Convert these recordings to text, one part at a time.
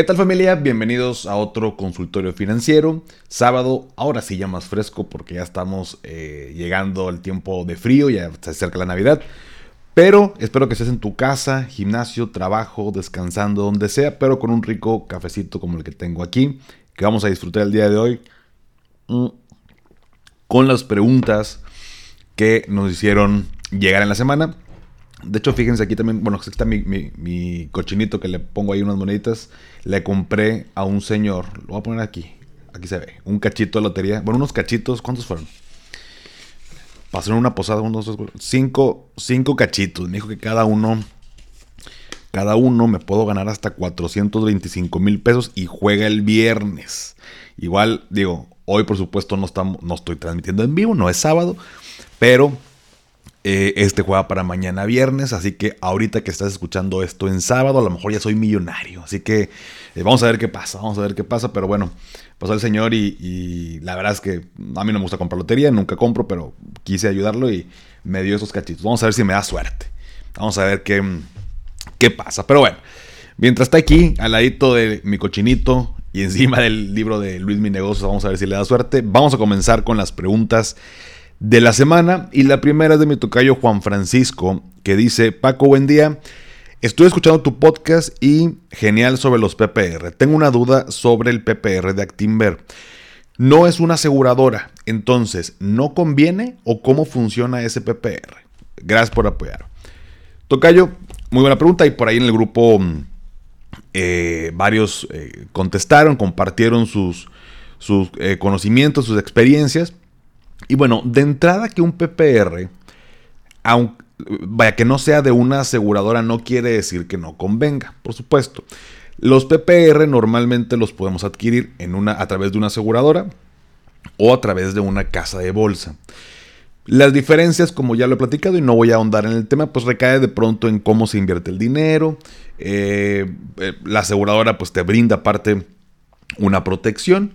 ¿Qué tal familia? Bienvenidos a otro consultorio financiero. Sábado, ahora sí ya más fresco porque ya estamos eh, llegando al tiempo de frío, ya se acerca la Navidad. Pero espero que estés en tu casa, gimnasio, trabajo, descansando, donde sea, pero con un rico cafecito como el que tengo aquí, que vamos a disfrutar el día de hoy. Mm, con las preguntas que nos hicieron llegar en la semana. De hecho, fíjense aquí también, bueno, aquí está mi, cochinito que le pongo ahí unas moneditas. Le compré a un señor, lo voy a poner aquí, aquí se ve, un cachito de lotería. Bueno, unos cachitos, ¿cuántos fueron? Pasaron una posada, unos cinco, cinco cachitos. Me dijo que cada uno, cada uno me puedo ganar hasta 425 mil pesos y juega el viernes. Igual, digo, hoy por supuesto no, estamos, no estoy transmitiendo en vivo, no es sábado, pero eh, este juega para mañana viernes, así que ahorita que estás escuchando esto en sábado, a lo mejor ya soy millonario. Así que eh, vamos a ver qué pasa, vamos a ver qué pasa. Pero bueno, pasó el señor y, la verdad es que a mí no me gusta comprar lotería, nunca compro, pero quise ayudarlo y me dio esos cachitos. Vamos a ver si me da suerte. Vamos a ver qué, qué pasa. Pero bueno, mientras está aquí, al ladito de mi cochinito y encima del libro de Luis Mi Negocios, vamos a ver si le da suerte. Vamos a comenzar con las preguntas de la semana. Y la primera es de mi tocayo Juan Francisco, que dice, Paco, buen día. Estoy escuchando tu podcast y genial sobre los PPR. Tengo una duda sobre el PPR de Actimber. No es una aseguradora, entonces, ¿no conviene o cómo funciona ese PPR? Gracias por apoyar. Tocayo, muy buena pregunta y por ahí en el grupo mm, eh, varios eh, contestaron, compartieron sus, sus eh, conocimientos, sus experiencias. Y bueno, de entrada que un PPR, aunque, vaya que no sea de una aseguradora, no quiere decir que no convenga, por supuesto. Los PPR normalmente los podemos adquirir en una, a través de una aseguradora o a través de una casa de bolsa. Las diferencias, como ya lo he platicado y no voy a ahondar en el tema, pues recae de pronto en cómo se invierte el dinero. Eh, eh, la aseguradora pues te brinda aparte una protección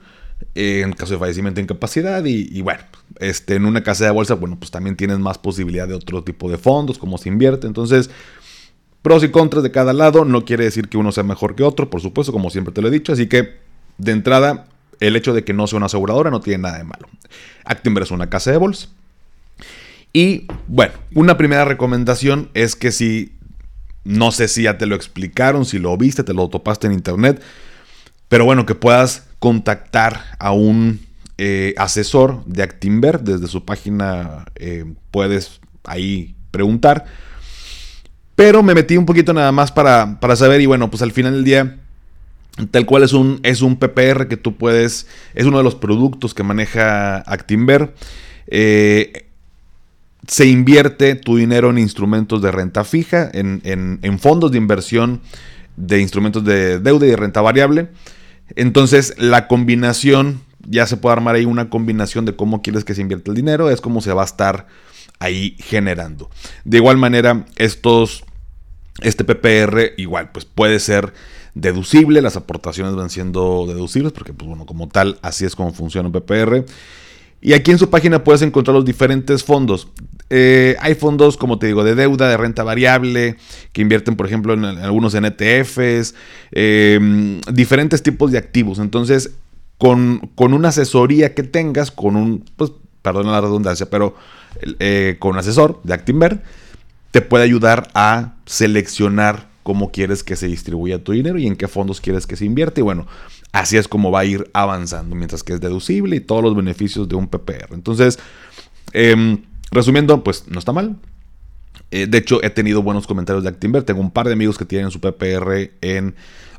en caso de fallecimiento e incapacidad y, bueno, este, en una casa de bolsa, bueno, pues también tienes más posibilidad de otro tipo de fondos, cómo se invierte, entonces, pros y contras de cada lado, no quiere decir que uno sea mejor que otro, por supuesto, como siempre te lo he dicho, así que, de entrada, el hecho de que no sea una aseguradora no tiene nada de malo. Actimber es una casa de bolsa. Y bueno, una primera recomendación es que si, no sé si ya te lo explicaron, si lo viste, te lo topaste en internet, pero bueno, que puedas contactar a un eh, asesor de Actimber. Desde su página eh, puedes ahí preguntar. Pero me metí un poquito nada más para, saber y bueno, pues al final del día, tal cual es un, es un PPR que tú puedes, es uno de los productos que maneja Actimber. Eh, se invierte tu dinero en instrumentos de renta fija, en, en fondos de inversión de instrumentos de deuda y de renta variable. Entonces, la combinación, ya se puede armar ahí una combinación de cómo quieres que se invierta el dinero, es como se va a estar ahí generando. De igual manera, estos, este PPR igual, pues puede ser deducible, las aportaciones van siendo deducibles, porque pues bueno, como tal, así es como funciona un PPR. Y aquí en su página puedes encontrar los diferentes fondos. Eh, hay fondos, como te digo, de deuda, de renta variable, que invierten, por ejemplo, en, algunos NTFs, em, diferentes tipos de activos. Entonces, con, una asesoría que tengas, con un, pues, perdona la redundancia, pero eh, con un asesor de Actinver, te puede ayudar a seleccionar cómo quieres que se distribuya tu dinero y en qué fondos quieres que se invierte. Y bueno, así es como va a ir avanzando, mientras que es deducible y todos los beneficios de un PPR. Entonces, eh, Resumiendo, pues no está mal. Eh, de hecho, he tenido buenos comentarios de Actimber. Tengo un par de amigos que tienen su PPR en,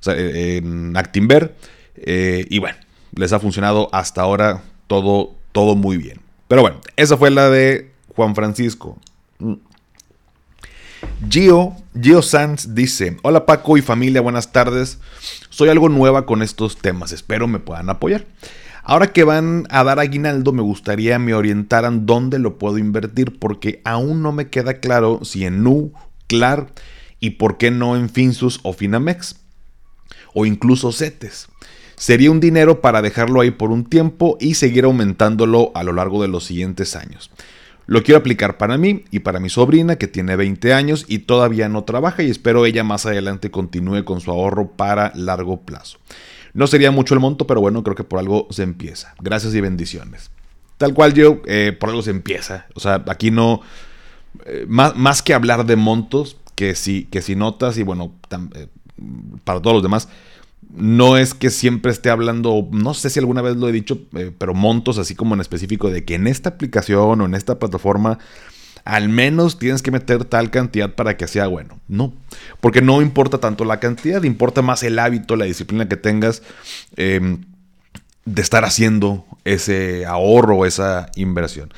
en Actimber. Eh, y bueno, les ha funcionado hasta ahora todo, todo muy bien. Pero bueno, esa fue la de Juan Francisco. Gio, Gio Sanz dice, hola Paco y familia, buenas tardes. Soy algo nueva con estos temas, espero me puedan apoyar. Ahora que van a dar aguinaldo, me gustaría me orientaran dónde lo puedo invertir, porque aún no me queda claro si en Nu, Clar y por qué no en Finsus o Finamex, o incluso CETES. Sería un dinero para dejarlo ahí por un tiempo y seguir aumentándolo a lo largo de los siguientes años. Lo quiero aplicar para mí y para mi sobrina que tiene 20 años y todavía no trabaja y espero ella más adelante continúe con su ahorro para largo plazo. No sería mucho el monto, pero bueno, creo que por algo se empieza. Gracias y bendiciones. Tal cual yo, eh, por algo se empieza. O sea, aquí no... Eh, más, más, que hablar de montos, que si, que si notas y bueno, eh, para todos los demás, no es que siempre esté hablando, no sé si alguna vez lo he dicho, eh, pero montos así como en específico de que en esta aplicación o en esta plataforma al menos tienes que meter tal cantidad para que sea bueno. No, porque no importa tanto la cantidad, importa más el hábito, la disciplina que tengas em, de estar haciendo ese ahorro, esa inversión.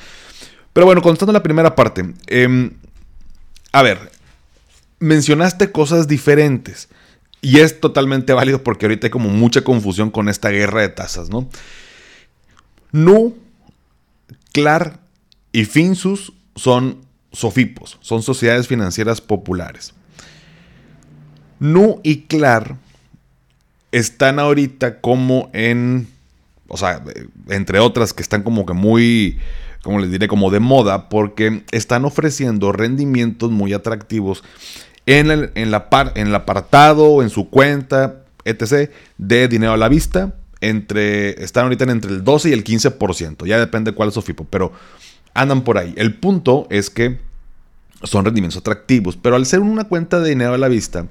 Pero bueno, contestando la primera parte, em, a ver, mencionaste cosas diferentes. Y es totalmente válido porque ahorita hay como mucha confusión con esta guerra de tasas, ¿no? Nu, Clar y Finsus son sofipos, son sociedades financieras populares. Nu y Clar están ahorita como en, o sea, entre otras que están como que muy, como les diré, como de moda, porque están ofreciendo rendimientos muy atractivos en el, en la par, en el apartado, en su cuenta, etc., de dinero a la vista. Entre, están ahorita entre el 12 y el 15%. Ya depende cuál es su FIPO, pero andan por ahí. El punto es que son rendimientos atractivos, pero al ser una cuenta de dinero a la vista,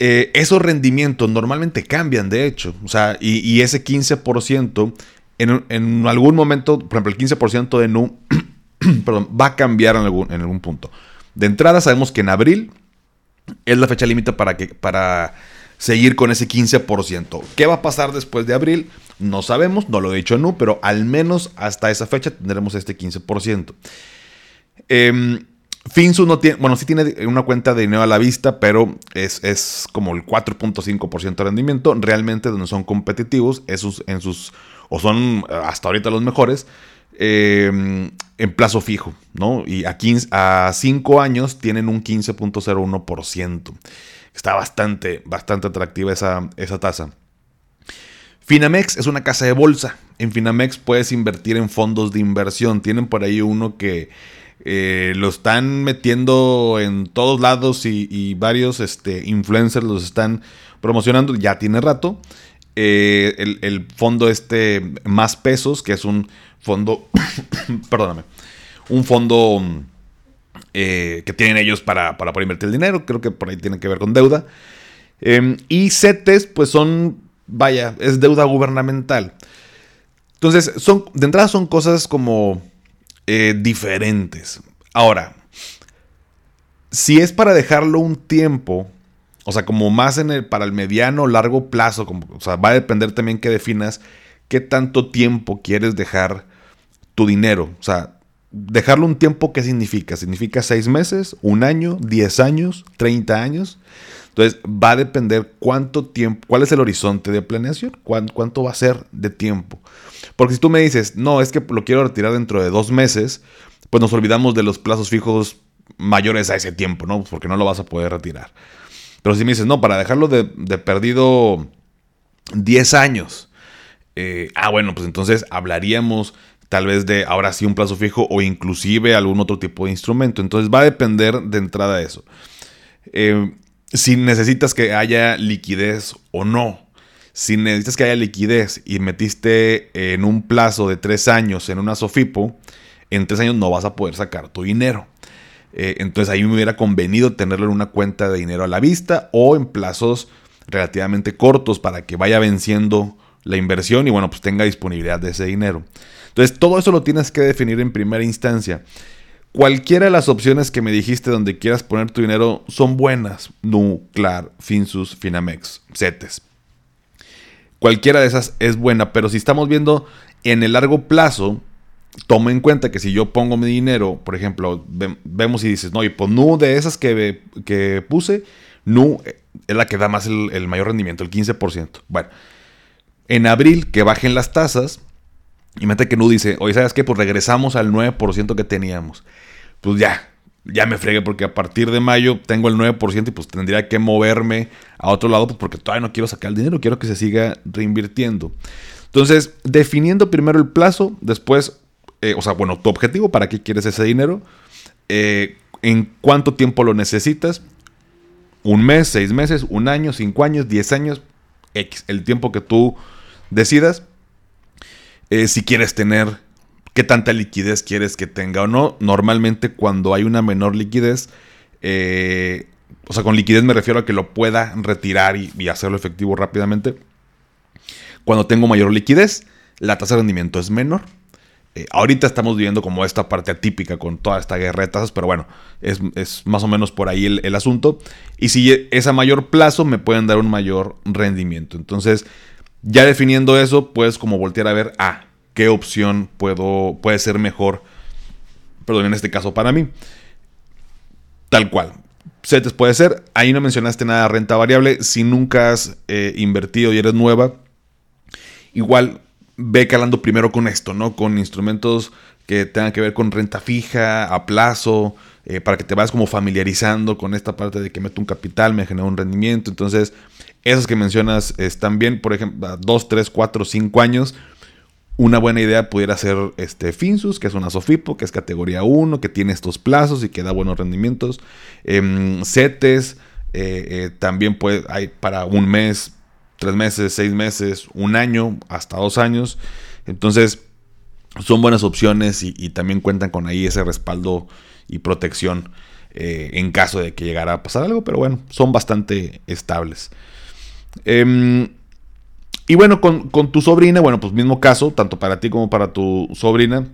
eh, esos rendimientos normalmente cambian, de hecho. O sea, y, ese 15%, en, en, algún momento, por ejemplo, el 15% de NU, perdón, va a cambiar en algún, en algún punto. De entrada sabemos que en abril es la fecha límite para, que, para seguir con ese 15%. ¿Qué va a pasar después de abril? No sabemos, no lo he dicho NU, pero al menos hasta esa fecha tendremos este 15%. Eh, Finsu no tiene, bueno, sí tiene una cuenta de dinero a la vista, pero es, es como el 4.5% de rendimiento. Realmente donde son competitivos, esos en sus, o son hasta ahorita los mejores, Em, en plazo fijo, ¿no? Y a, 15, a 5 años tienen un 15.01%. Está bastante, bastante atractiva esa, esa tasa. Finamex es una casa de bolsa. En Finamex puedes invertir en fondos de inversión. Tienen por ahí uno que eh, lo están metiendo en todos lados y, varios este, influencers los están promocionando. Ya tiene rato. Eh, el, fondo este más pesos, que es un fondo, perdóname, un fondo eh, que tienen ellos para, para, poder invertir el dinero, creo que por ahí tiene que ver con deuda. Em, y CETES, pues son, vaya, es deuda gubernamental. Entonces, son, de entrada son cosas como eh, diferentes. Ahora, si es para dejarlo un tiempo, o sea, como más en el, para el mediano largo plazo, como, o sea, va a depender también que definas qué tanto tiempo quieres dejar tu dinero. O sea, dejarlo un tiempo, ¿qué significa? ¿Significa seis meses, un año, diez años, treinta años? Entonces, va a depender cuánto tiempo, cuál es el horizonte de planeación, cuánto va a ser de tiempo. Porque si tú me dices, no, es que lo quiero retirar dentro de dos meses, pues nos olvidamos de los plazos fijos mayores a ese tiempo, ¿no? Porque no lo vas a poder retirar. Pero si me dices, no, para dejarlo de, perdido 10 años, eh, ah, bueno, pues entonces hablaríamos tal vez de ahora sí un plazo fijo o inclusive algún otro tipo de instrumento. Entonces va a depender de entrada de eso. Eh, si necesitas que haya liquidez o no. Si necesitas que haya liquidez y metiste en un plazo de tres años en una Sofipo, en tres años no vas a poder sacar tu dinero. Eh, entonces ahí me hubiera convenido tenerlo en una cuenta de dinero a la vista o en plazos relativamente cortos para que vaya venciendo la inversión y bueno, pues tenga disponibilidad de ese dinero. Entonces, todo eso lo tienes que definir en primera instancia. Cualquiera de las opciones que me dijiste donde quieras poner tu dinero son buenas. Nuclear, Finsus, Finamex, CETES. Cualquiera de esas es buena, pero si estamos viendo en el largo plazo, toma en cuenta que si yo pongo mi dinero, por ejemplo, vemos y dices, no, y pues NU de esas que, que puse, NU es la que da más el, el mayor rendimiento, el 15%. Bueno, en abril que bajen las tasas, y mete que no dice, oye, ¿sabes qué? Pues regresamos al 9% que teníamos. Pues ya, ya me fregué porque a partir de mayo tengo el 9% y pues tendría que moverme a otro lado pues porque todavía no quiero sacar el dinero, quiero que se siga reinvirtiendo. Entonces, definiendo primero el plazo, después o sea, bueno, tu objetivo, para qué quieres ese dinero, en cuánto tiempo lo necesitas, un mes, seis meses, un año, cinco años, diez años, X, el tiempo que tú decidas. Eh, si quieres tener, qué tanta liquidez quieres que tenga o no. Normalmente cuando hay una menor liquidez, eh, o sea, con liquidez me refiero a que lo pueda retirar y, hacerlo efectivo rápidamente. Cuando tengo mayor liquidez, la tasa de rendimiento es menor. Eh, ahorita estamos viviendo como esta parte atípica con toda esta guerra de tasas, pero bueno, es, más o menos por ahí el, asunto. Y si es a mayor plazo, me pueden dar un mayor rendimiento. Entonces, ya definiendo eso, puedes como voltear a ver, ah, qué opción puedo, puede ser mejor, perdón, en este caso para mí. Tal cual. CETES puede ser. Ahí no mencionaste nada de renta variable. Si nunca has eh, invertido y eres nueva, igual ve calando primero con esto, ¿no? Con instrumentos que tengan que ver con renta fija, a plazo, eh, para que te vayas como familiarizando con esta parte de que meto un capital, me genera un rendimiento. Entonces, esas que mencionas están bien, por ejemplo, a 2, 3, 4, 5 años. Una buena idea pudiera ser este Finsus, que es una Sofipo, que es categoría 1, que tiene estos plazos y que da buenos rendimientos. Eh, CETES, eh, también puede, hay para un mes, tres meses, seis meses, un año, hasta dos años. Entonces, son buenas opciones y, también cuentan con ahí ese respaldo y protección eh, en caso de que llegara a pasar algo, pero bueno, son bastante estables. Em, y bueno, con, tu sobrina, bueno, pues mismo caso, tanto para ti como para tu sobrina,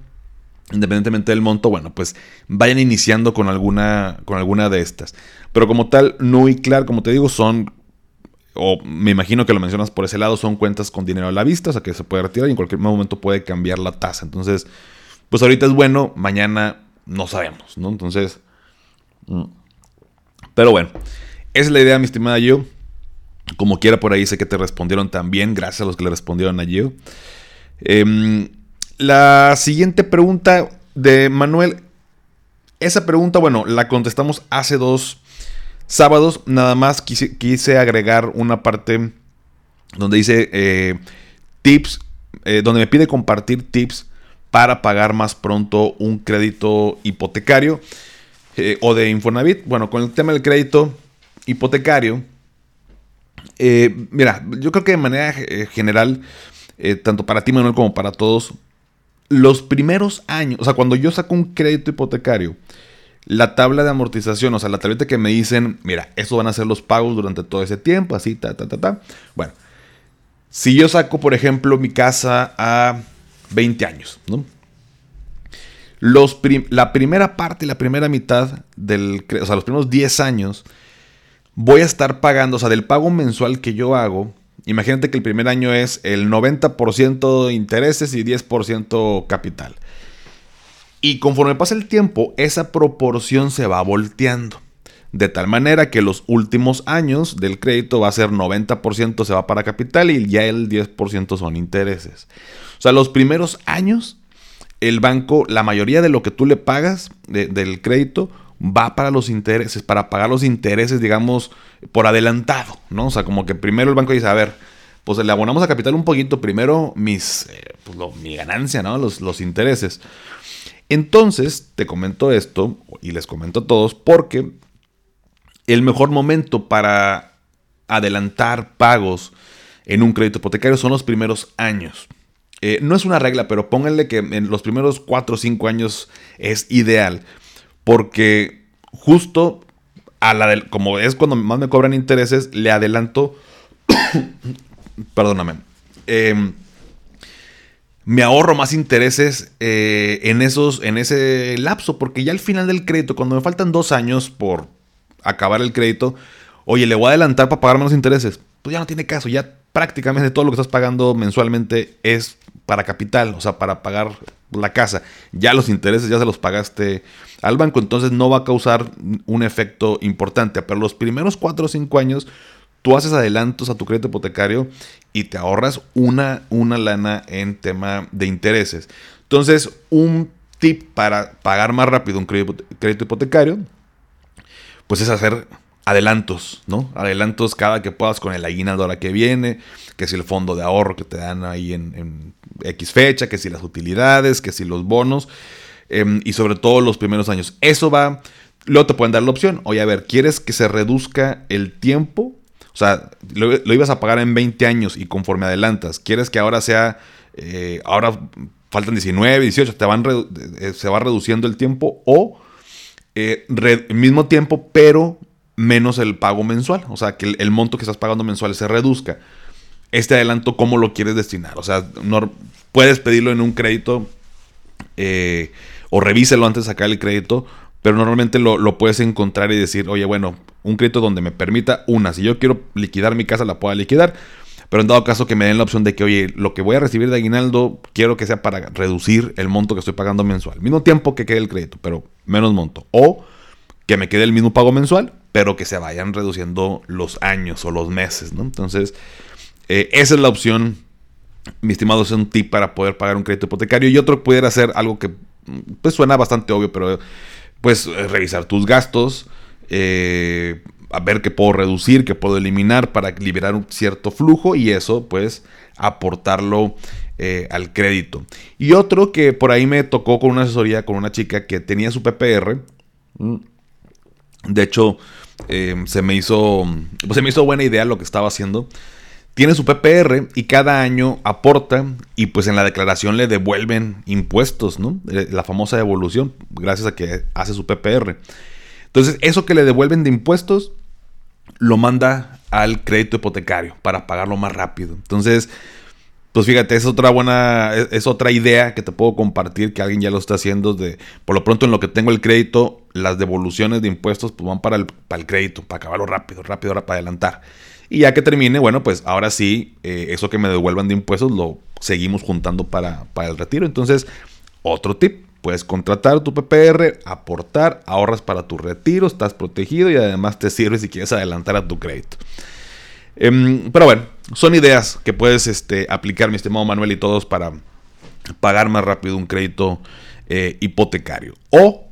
independientemente del monto, bueno, pues vayan iniciando con alguna, con alguna de estas. Pero como tal, no y como te digo, son o me imagino que lo mencionas por ese lado, son cuentas con dinero a la vista, o sea que se puede retirar y en cualquier momento puede cambiar la tasa. Entonces, pues ahorita es bueno, mañana no sabemos, ¿no? Entonces, mm. pero bueno, esa es la idea, mi estimada yo. Como quiera, por ahí sé que te respondieron también, gracias a los que le respondieron a Gio. Em, la siguiente pregunta de Manuel, esa pregunta, bueno, la contestamos hace dos sábados nada más quise, agregar una parte donde dice eh, tips, eh, donde me pide compartir tips para pagar más pronto un crédito hipotecario eh, o de Infonavit. Bueno, con el tema del crédito hipotecario, mira, yo creo que de manera general, tanto para ti Manuel como para todos, los primeros años, o sea, cuando yo saco un crédito hipotecario, la tabla de amortización, o sea, la tableta que me dicen, mira, eso van a ser los pagos durante todo ese tiempo, así, ta, ta, ta, ta. Bueno, si yo saco, por ejemplo, mi casa a 20 años, ¿no? Los la primera parte, la primera mitad del, o sea, los primeros 10 años, voy a estar pagando, o sea, del pago mensual que yo hago, imagínate que el primer año es el 90% intereses y 10% capital. Y conforme pasa el tiempo, esa proporción se va volteando. De tal manera que los últimos años del crédito va a ser 90% se va para capital y ya el 10% son intereses. O sea, los primeros años, el banco, la mayoría de lo que tú le pagas del crédito va para los intereses, para pagar los intereses, digamos, por adelantado, ¿no? O sea, como que primero el banco dice, a ver, pues le abonamos a capital un poquito, primero mis, eh, pues mi ganancia, ¿no? Los, los intereses. Entonces, te comento esto, y les comento a todos, porque el mejor momento para adelantar pagos en un crédito hipotecario son los primeros años. Eh, no es una regla, pero pónganle que en los primeros 4 o 5 años es ideal, porque justo a la del, como es cuando más me cobran intereses, le adelanto, perdóname, eh, me ahorro más intereses eh, en, esos, en ese lapso, porque ya al final del crédito, cuando me faltan dos años por acabar el crédito, oye, le voy a adelantar para pagar menos intereses. Pues ya no tiene caso, ya prácticamente todo lo que estás pagando mensualmente es para capital, o sea, para pagar la casa. Ya los intereses ya se los pagaste al banco, entonces no va a causar un efecto importante. Pero los primeros cuatro o cinco años tú haces adelantos a tu crédito hipotecario y te ahorras una, una lana en tema de intereses. Entonces, un tip para pagar más rápido un crédito, hipotecario, pues es hacer adelantos, ¿no? Adelantos cada que puedas con el aguinaldo ahora que viene, que si el fondo de ahorro que te dan ahí en, X fecha, que si las utilidades, que si los bonos, em, y sobre todo los primeros años. Eso va, luego te pueden dar la opción, oye, a ver, ¿quieres que se reduzca el tiempo? O sea, lo, ibas a pagar en 20 años y conforme adelantas, ¿quieres que ahora sea, eh, ahora faltan 19, 18, te van eh, se va reduciendo el tiempo o eh, mismo tiempo, pero menos el pago mensual. O sea, que el, monto que estás pagando mensual se reduzca. Este adelanto, ¿cómo lo quieres destinar? O sea, puedes pedirlo en un crédito o revíselo antes de sacar el crédito, pero normalmente lo, lo, puedes encontrar y decir, oye, bueno, un crédito donde me permita una, si yo quiero liquidar mi casa, la pueda liquidar, pero en dado caso que me den la opción de que, oye, lo que voy a recibir de aguinaldo, quiero que sea para reducir el monto que estoy pagando mensual. Mismo tiempo que quede el crédito, pero menos monto. O que me quede el mismo pago mensual, pero que se vayan reduciendo los años o los meses, ¿no? Entonces, eh, esa es la opción. Mi estimado, es un tip para poder pagar un crédito hipotecario. Y otro pudiera ser algo que pues suena bastante obvio, pero pues revisar tus gastos, eh, a ver qué puedo reducir, qué puedo eliminar para liberar un cierto flujo y eso pues aportarlo eh, al crédito. Y otro que por ahí me tocó con una asesoría con una chica que tenía su PPR. De hecho, eh, se, me hizo, pues se me hizo buena idea lo que estaba haciendo. Tiene su PPR y cada año aporta y pues en la declaración le devuelven impuestos, ¿no? Eh, la famosa devolución, gracias a que hace su PPR. Entonces, eso que le devuelven de impuestos, lo manda al crédito hipotecario para pagarlo más rápido. Entonces, pues fíjate, es otra buena, es, otra idea que te puedo compartir que alguien ya lo está haciendo. De, por lo pronto, en lo que tengo el crédito, las devoluciones de impuestos pues van para el, para el crédito, para acabarlo rápido, rápido, para adelantar. Y ya que termine, bueno, pues ahora sí, eh, eso que me devuelvan de impuestos lo seguimos juntando para, para el retiro. Entonces, otro tip, Puedes contratar tu PPR, aportar, ahorras para tu retiro, estás protegido y además te sirve si quieres adelantar a tu crédito. Em, pero bueno, son ideas que puedes este, aplicar, mi estimado Manuel, y todos para pagar más rápido un crédito eh, hipotecario. O,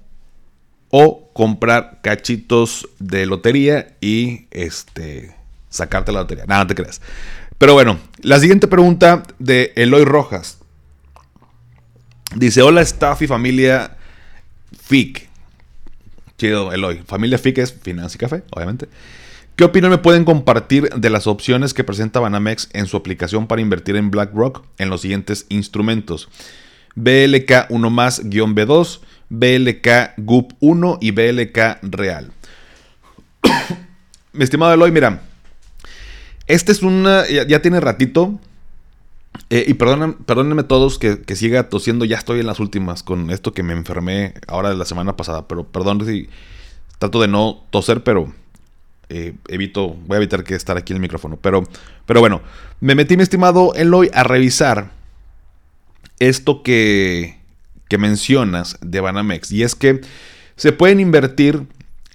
o comprar cachitos de lotería y este, sacarte la lotería. Nada, no te creas. Pero bueno, la siguiente pregunta de Eloy Rojas. Dice, hola staff y familia FIC. Chido, Eloy. Familia FIC es Finanza y Café, obviamente. ¿Qué opinión me pueden compartir de las opciones que presenta Banamex en su aplicación para invertir en BlackRock en los siguientes instrumentos? BLK 1 más B2, BLK GUP 1 y BLK Real. Mi estimado Eloy, mira, este es una, ya tiene ratito. Eh, y perdónenme todos que, siga tosiendo, ya estoy en las últimas con esto que me enfermé ahora de la semana pasada, pero perdón si trato de no toser, pero eh, evito, voy a evitar que estar aquí en el micrófono. Pero, pero bueno, me metí mi estimado Eloy a revisar esto que, que mencionas de Banamex, y es que se pueden invertir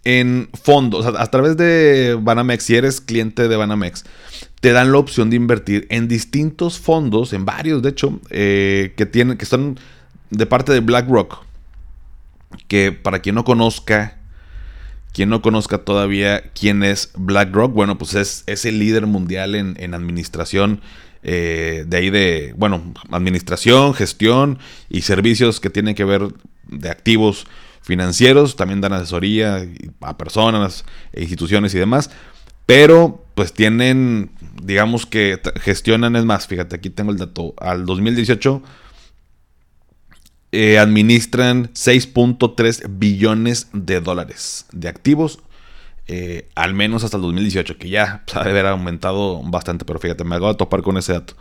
en fondos, a través de Banamex, si eres cliente de Banamex, te dan la opción de invertir en distintos fondos, en varios de hecho, eh, que, tienen, que son de parte de BlackRock. Que para quien no conozca, quien no conozca todavía quién es BlackRock, bueno, pues es, es el líder mundial en, administración. Eh, de ahí de, bueno, administración, gestión y servicios que tienen que ver de activos financieros, también dan asesoría a personas, e instituciones y demás. Pero pues tienen, digamos que gestionan, es más, fíjate, aquí tengo el dato, al 2018 eh, administran 6.3 billones de dólares de activos, eh, al menos hasta el 2018, que ya pues, haber aumentado bastante, pero fíjate, me acabo de topar con ese dato.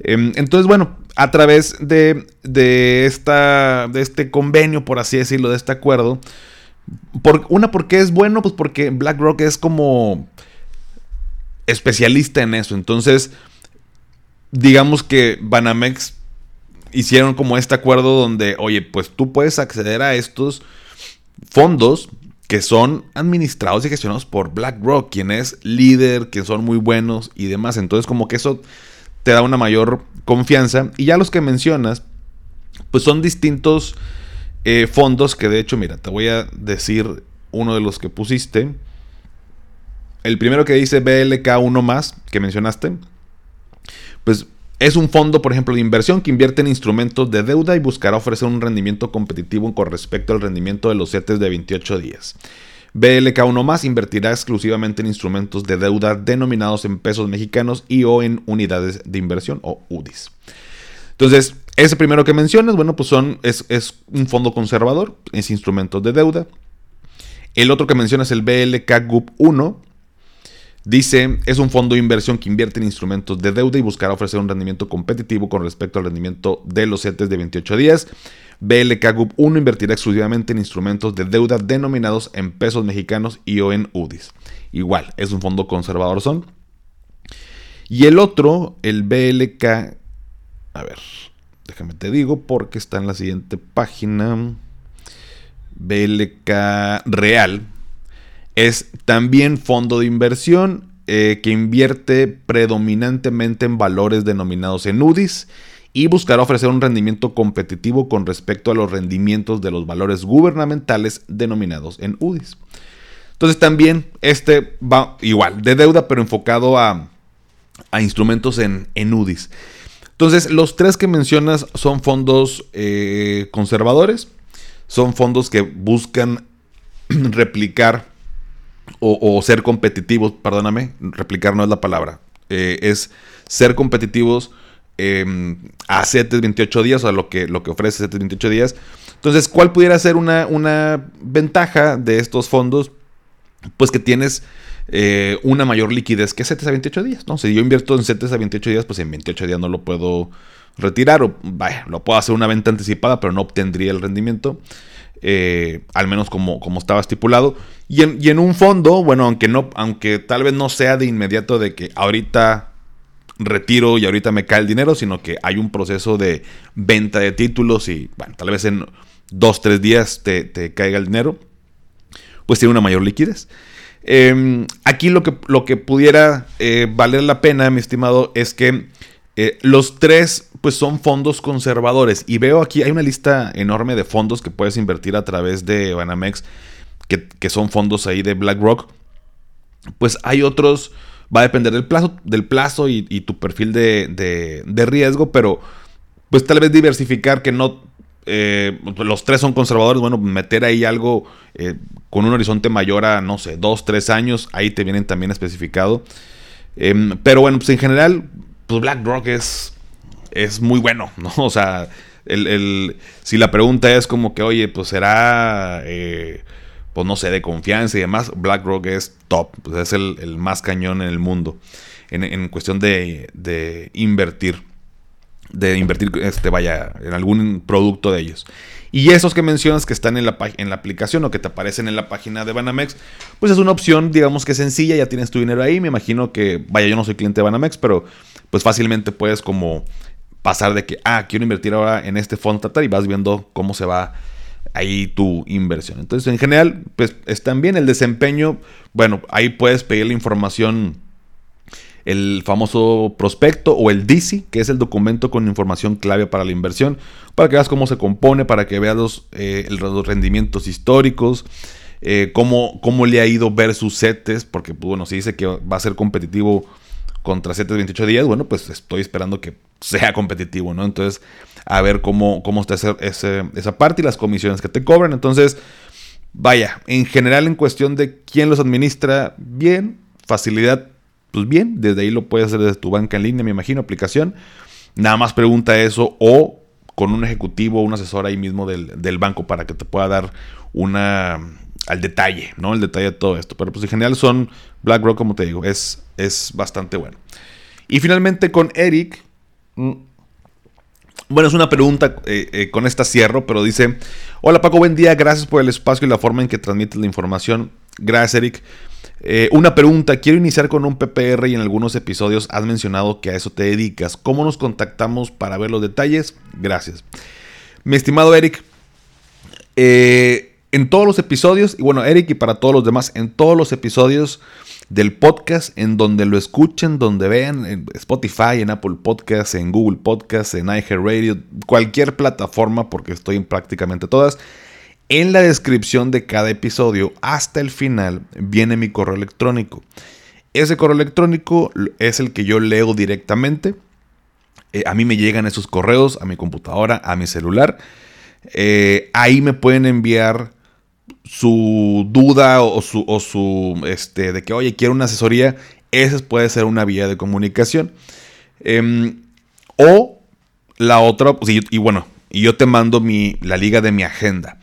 Em, entonces, bueno, a través de, de, esta, de este convenio, por así decirlo, de este acuerdo, por, una, porque es bueno? Pues porque BlackRock es como especialista en eso. Entonces, digamos que Banamex hicieron como este acuerdo donde, oye, pues tú puedes acceder a estos fondos que son administrados y gestionados por BlackRock, quien es líder, que son muy buenos y demás. Entonces, como que eso te da una mayor confianza. Y ya los que mencionas, pues son distintos eh, fondos que de hecho, mira, te voy a decir uno de los que pusiste. el primero que dice BLK1 más, que mencionaste, pues es un fondo, por ejemplo, de inversión que invierte en instrumentos de deuda y buscará ofrecer un rendimiento competitivo con respecto al rendimiento de los CETES de 28 días. BLK1 más invertirá exclusivamente en instrumentos de deuda denominados en pesos mexicanos y o en unidades de inversión o UDIs. Entonces, ese primero que mencionas, bueno, pues son, es, un fondo conservador, es instrumentos de deuda. El otro que mencionas, el BLK GUP 1, Dice, es un fondo de inversión que invierte en instrumentos de deuda y buscará ofrecer un rendimiento competitivo con respecto al rendimiento de los CETES de 28 días. BLK Group 1 invertirá exclusivamente en instrumentos de deuda denominados en pesos mexicanos y o en UDIs. Igual, es un fondo conservador son. Y el otro, el BLK, a ver, déjame te digo porque está en la siguiente página. BLK Real es también fondo de inversión eh, que invierte predominantemente en valores denominados en UDIs y buscará ofrecer un rendimiento competitivo con respecto a los rendimientos de los valores gubernamentales denominados en UDIs. Entonces también este va igual, de deuda, pero enfocado a, instrumentos en, en, UDIs. Entonces los tres que mencionas son fondos eh, conservadores, son fondos que buscan replicar o, ser competitivos, perdóname, replicar no es la palabra, eh, es ser competitivos em, a 7 28 días, o a lo que, lo que ofrece 7 28 días. Entonces, ¿cuál pudiera ser una, una ventaja de estos fondos? Pues que tienes eh, una mayor liquidez que 7 a 28 días, ¿no? Si yo invierto en 7 a 28 días, pues en 28 días no lo puedo retirar, o vaya, lo puedo hacer una venta anticipada, pero no obtendría el rendimiento. Eh, al menos como, como estaba estipulado. Y en, un fondo, bueno, aunque, no, aunque tal vez no sea de inmediato de que ahorita retiro y ahorita me cae el dinero, sino que hay un proceso de venta de títulos y, bueno, tal vez en dos, tres días te, caiga el dinero, pues tiene una mayor liquidez. Em, aquí lo que, lo que pudiera eh, valer la pena, mi estimado, es que eh, los tres, pues son fondos conservadores. Y veo aquí, hay una lista enorme de fondos que puedes invertir a través de Banamex, que, son fondos ahí de BlackRock. Pues hay otros, va a depender del plazo, del plazo y, tu perfil de, riesgo, pero pues tal vez diversificar que no... Eh, los tres son conservadores, bueno, meter ahí algo eh, con un horizonte mayor a, no sé, dos, tres años, ahí te vienen también especificado. Em, pero bueno, pues en general, pues BlackRock es, es muy bueno, ¿no? O sea, el, si la pregunta es como que, oye, pues será, eh, pues no sé, de confianza y demás, BlackRock es top, pues es el, más cañón en el mundo en, cuestión de, de, invertir, de invertir, este, vaya, en algún producto de ellos. Y esos que mencionas que están en la, en la aplicación o que te aparecen en la página de Banamex, pues es una opción, digamos que sencilla, ya tienes tu dinero ahí, me imagino que, vaya, yo no soy cliente de Banamex, pero pues fácilmente puedes como pasar de que, ah, quiero invertir ahora en este fondo tratar y vas viendo cómo se va ahí tu inversión. Entonces, en general, pues están bien el desempeño. Bueno, ahí puedes pedir la información, el famoso prospecto o el DICI, que es el documento con información clave para la inversión, para que veas cómo se compone, para que veas los, eh, rendimientos históricos. Eh, cómo, cómo, le ha ido ver sus setes, porque pues, bueno, se dice que va a ser competitivo contra 7 28 días, bueno, pues estoy esperando que sea competitivo, ¿no? Entonces, a ver cómo, cómo está esa parte y las comisiones que te cobran. Entonces, vaya, en general en cuestión de quién los administra, bien, facilidad, pues bien, desde ahí lo puedes hacer desde tu banca en línea, me imagino, aplicación. Nada más pregunta eso o con un ejecutivo un asesor ahí mismo del, del banco para que te pueda dar una, al detalle, ¿no? El detalle de todo esto. Pero pues en general son BlackRock, como te digo, es, es bastante bueno. Y finalmente con Eric. Mm, bueno, es una pregunta, eh, eh, con esta cierro, pero dice, hola Paco, buen día, gracias por el espacio y la forma en que transmites la información. Gracias Eric. Eh, una pregunta, quiero iniciar con un PPR y en algunos episodios has mencionado que a eso te dedicas. ¿Cómo nos contactamos para ver los detalles? Gracias. Mi estimado Eric, en todos los episodios, y bueno, Eric y para todos los demás, en todos los episodios del podcast, en donde lo escuchen, donde vean, en Spotify, en Apple Podcasts, en Google Podcasts, en iHeartRadio, cualquier plataforma, porque estoy en prácticamente todas. En la descripción de cada episodio, hasta el final, viene mi correo electrónico. Ese correo electrónico es el que yo leo directamente. Eh, a mí me llegan esos correos a mi computadora, a mi celular. Eh, ahí me pueden enviar su duda o su, o su este, de que, oye, quiero una asesoría. Esa puede ser una vía de comunicación. Em, o la otra, pues, y, bueno, y yo te mando mi, la liga de mi agenda.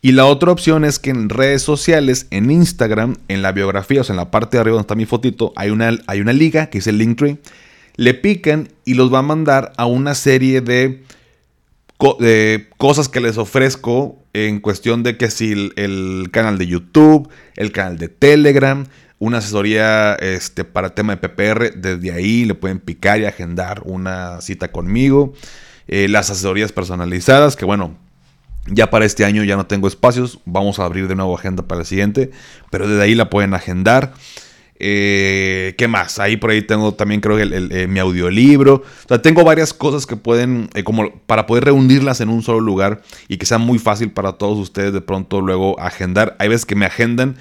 Y la otra opción es que en redes sociales, en Instagram, en la biografía, o sea, en la parte de arriba donde está mi fotito, hay una, hay una liga que el Linktree. Le pican y los va a mandar a una serie de, de cosas que les ofrezco en cuestión de que si el, canal de YouTube, el canal de Telegram, una asesoría este, para tema de PPR, desde ahí le pueden picar y agendar una cita conmigo. Eh, las asesorías personalizadas, que bueno, ya para este año ya no tengo espacios, vamos a abrir de nuevo agenda para el siguiente, pero desde ahí la pueden agendar. Eh, ¿Qué más? Ahí por ahí tengo también creo que eh, mi audiolibro. O sea, tengo varias cosas que pueden, como para poder reunirlas en un solo lugar y que sea muy fácil para todos ustedes de pronto luego agendar. Hay veces que me agendan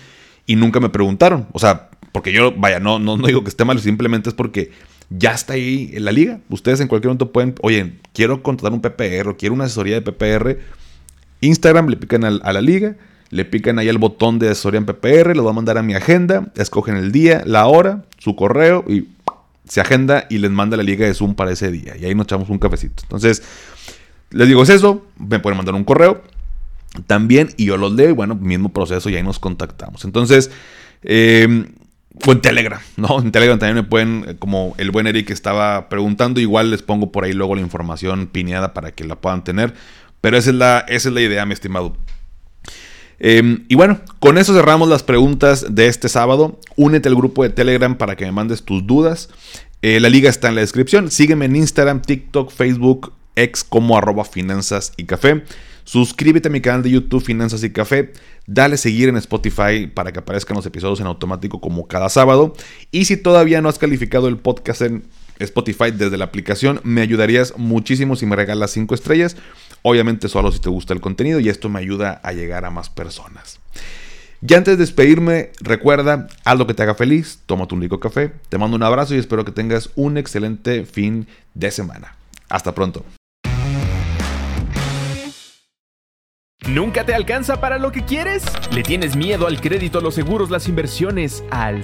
y nunca me preguntaron. O sea, porque yo, vaya, no, no, no digo que esté mal, simplemente es porque ya está ahí en la liga. Ustedes en cualquier momento pueden, oye, quiero contratar un PPR o quiero una asesoría de PPR. Instagram le pican a, la liga, le pican ahí el botón de asesoría en PPR, lo va a mandar a mi agenda, escogen el día, la hora, su correo y se agenda y les manda la liga de Zoom para ese día. Y ahí nos echamos un cafecito. Entonces, les digo, es eso, me pueden mandar un correo también y yo los leo y bueno, mismo proceso y ahí nos contactamos. Entonces, eh, en Telegram, ¿no? En Telegram también me pueden, eh, como el buen Eric estaba preguntando, igual les pongo por ahí luego la información pineada para que la puedan tener. Pero esa es la, esa es la idea, mi estimado. Em, y bueno, con eso cerramos las preguntas de este sábado. Únete al grupo de Telegram para que me mandes tus dudas. Eh, la liga está en la descripción. Sígueme en Instagram, TikTok, Facebook, ex como arroba finanzas y café. Suscríbete a mi canal de YouTube Finanzas y Café. Dale seguir en Spotify para que aparezcan los episodios en automático como cada sábado. Y si todavía no has calificado el podcast en Spotify desde la aplicación, me ayudarías muchísimo si me regalas 5 estrellas. Obviamente solo si te gusta el contenido y esto me ayuda a llegar a más personas. Y antes de despedirme, recuerda, haz lo que te haga feliz, tómate un rico café, te mando un abrazo y espero que tengas un excelente fin de semana. Hasta pronto. ¿Nunca te alcanza para lo que quieres? ¿Le tienes miedo al crédito, los seguros, las inversiones, al